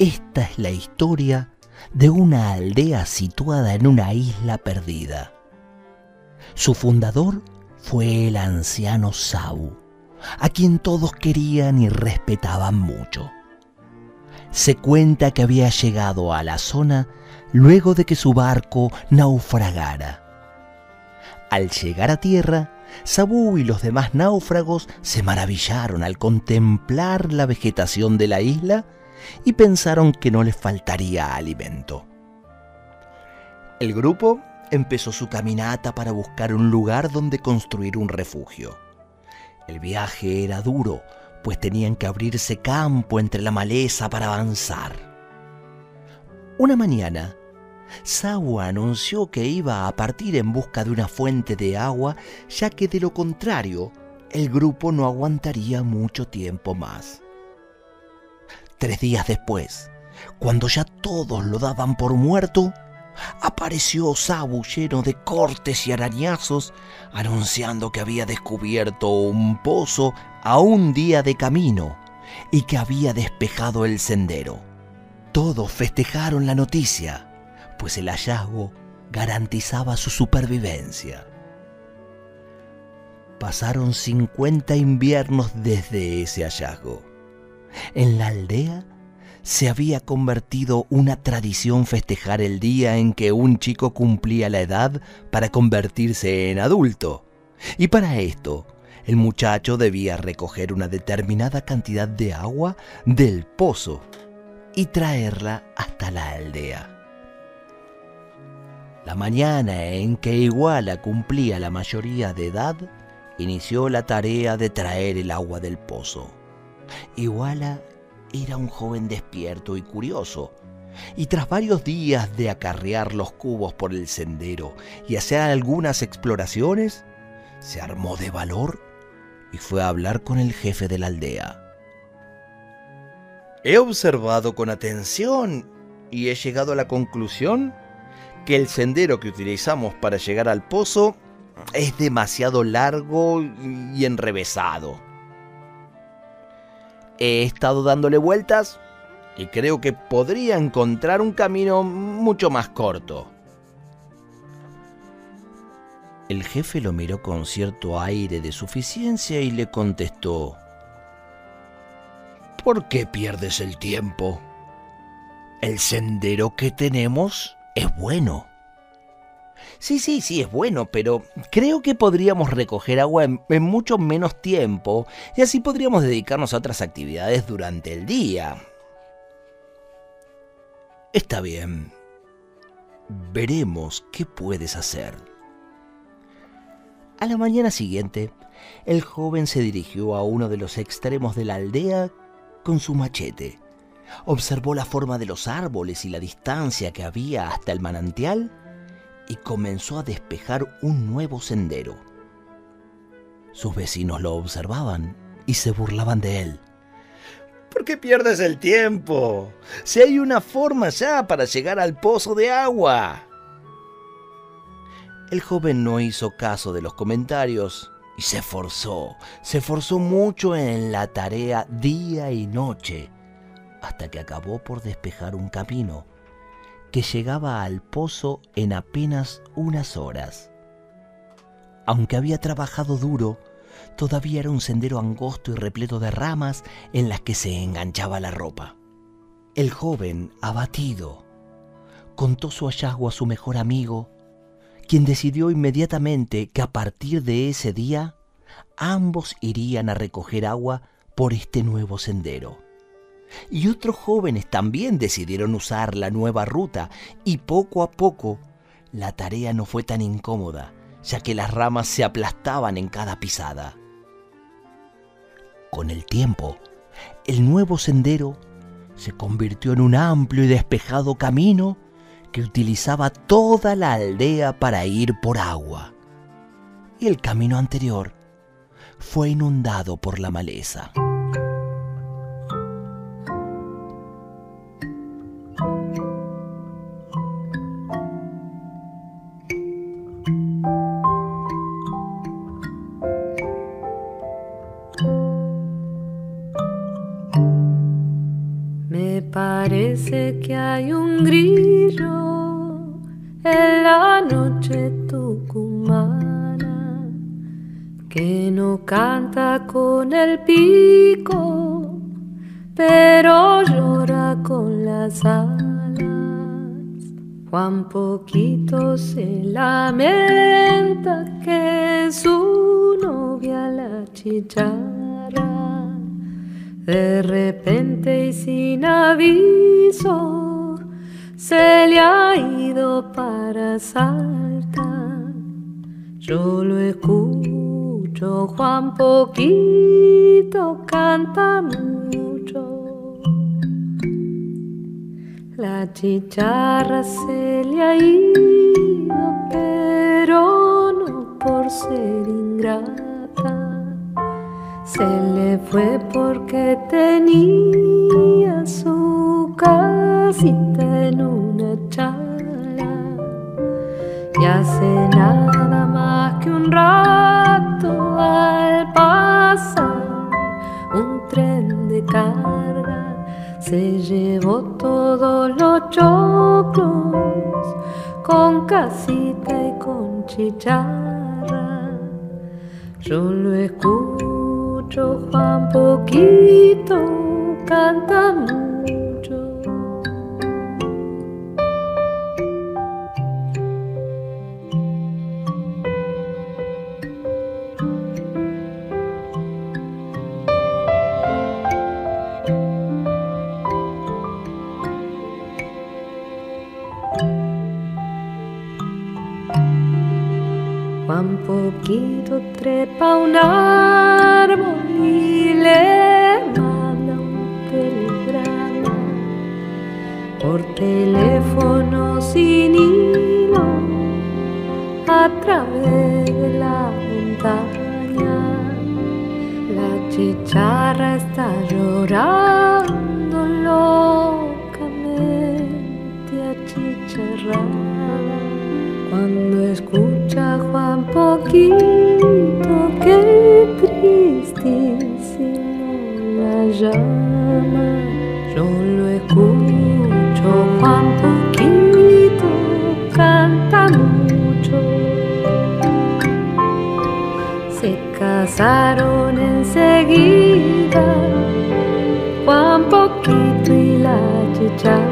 Esta es la historia de una aldea situada en una isla perdida. Su fundador fue el anciano Sabu, a quien todos querían y respetaban mucho. Se cuenta que había llegado a la zona luego de que su barco naufragara. Al llegar a tierra, Sabu y los demás náufragos se maravillaron al contemplar la vegetación de la isla y pensaron que no les faltaría alimento. El grupo empezó su caminata para buscar un lugar donde construir un refugio. El viaje era duro, pues tenían que abrirse campo entre la maleza para avanzar. Una mañana, Sawa anunció que iba a partir en busca de una fuente de agua, ya que de lo contrario, el grupo no aguantaría mucho tiempo más. Tres días después, cuando ya todos lo daban por muerto, apareció Sabu lleno de cortes y arañazos, anunciando que había descubierto un pozo a un día de camino y que había despejado el sendero. Todos festejaron la noticia, pues el hallazgo garantizaba su supervivencia. Pasaron 50 inviernos desde ese hallazgo. En la aldea se había convertido una tradición festejar el día en que un chico cumplía la edad para convertirse en adulto. Y para esto, el muchacho debía recoger una determinada cantidad de agua del pozo y traerla hasta la aldea. La mañana en que Iguala cumplía la mayoría de edad, inició la tarea de traer el agua del pozo. Iguala era un joven despierto y curioso, y tras varios días de acarrear los cubos por el sendero y hacer algunas exploraciones, se armó de valor y fue a hablar con el jefe de la aldea. He observado con atención y he llegado a la conclusión que el sendero que utilizamos para llegar al pozo es demasiado largo y enrevesado. He estado dándole vueltas y creo que podría encontrar un camino mucho más corto. El jefe lo miró con cierto aire de suficiencia y le contestó, ¿Por qué pierdes el tiempo? El sendero que tenemos es bueno. Sí, sí, sí, es bueno, pero creo que podríamos recoger agua en, mucho menos tiempo y así podríamos dedicarnos a otras actividades durante el día. Está bien. Veremos qué puedes hacer. A la mañana siguiente, el joven se dirigió a uno de los extremos de la aldea con su machete. Observó la forma de los árboles y la distancia que había hasta el manantial y comenzó a despejar un nuevo sendero. Sus vecinos lo observaban y se burlaban de él. ¿Por qué pierdes el tiempo? Si hay una forma ya para llegar al pozo de agua. El joven no hizo caso de los comentarios y se esforzó, se esforzó mucho en la tarea día y noche, hasta que acabó por despejar un camino que llegaba al pozo en apenas unas horas. Aunque había trabajado duro, todavía era un sendero angosto y repleto de ramas en las que se enganchaba la ropa. El joven, abatido, contó su hallazgo a su mejor amigo, quien decidió inmediatamente que a partir de ese día ambos irían a recoger agua por este nuevo sendero y otros jóvenes también decidieron usar la nueva ruta y poco a poco la tarea no fue tan incómoda, ya que las ramas se aplastaban en cada pisada. Con el tiempo, el nuevo sendero se convirtió en un amplio y despejado camino que utilizaba toda la aldea para ir por agua. Y el camino anterior fue inundado por la maleza. Parece que hay un grillo en la noche tucumana que no canta con el pico, pero llora con las alas. Juan Poquito se lamenta que su novia la chicharra de repente y sin aviso se le ha ido para Salta. Yo lo escucho, Juan poquito canta mucho. La chicharra se le ha ido, pero no por ser ingrata se le fue porque tenía su casita en una chala. Y hace nada más que un rato al pasar un tren de carga se llevó todos los choclos con casita y con chicharra. Yo lo escucho Juan poquito, canta mucho. Juan poquito trepa un árbol y le manda un telegrama por teléfono sin hilo a través de la montaña. La chicharra está llorando casaron enseguida, Juan poquito y la chicharra.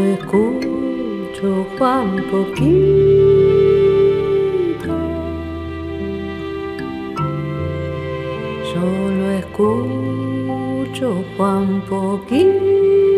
Lo escucho, Juan poquito. Yo lo escucho, Juan poquito.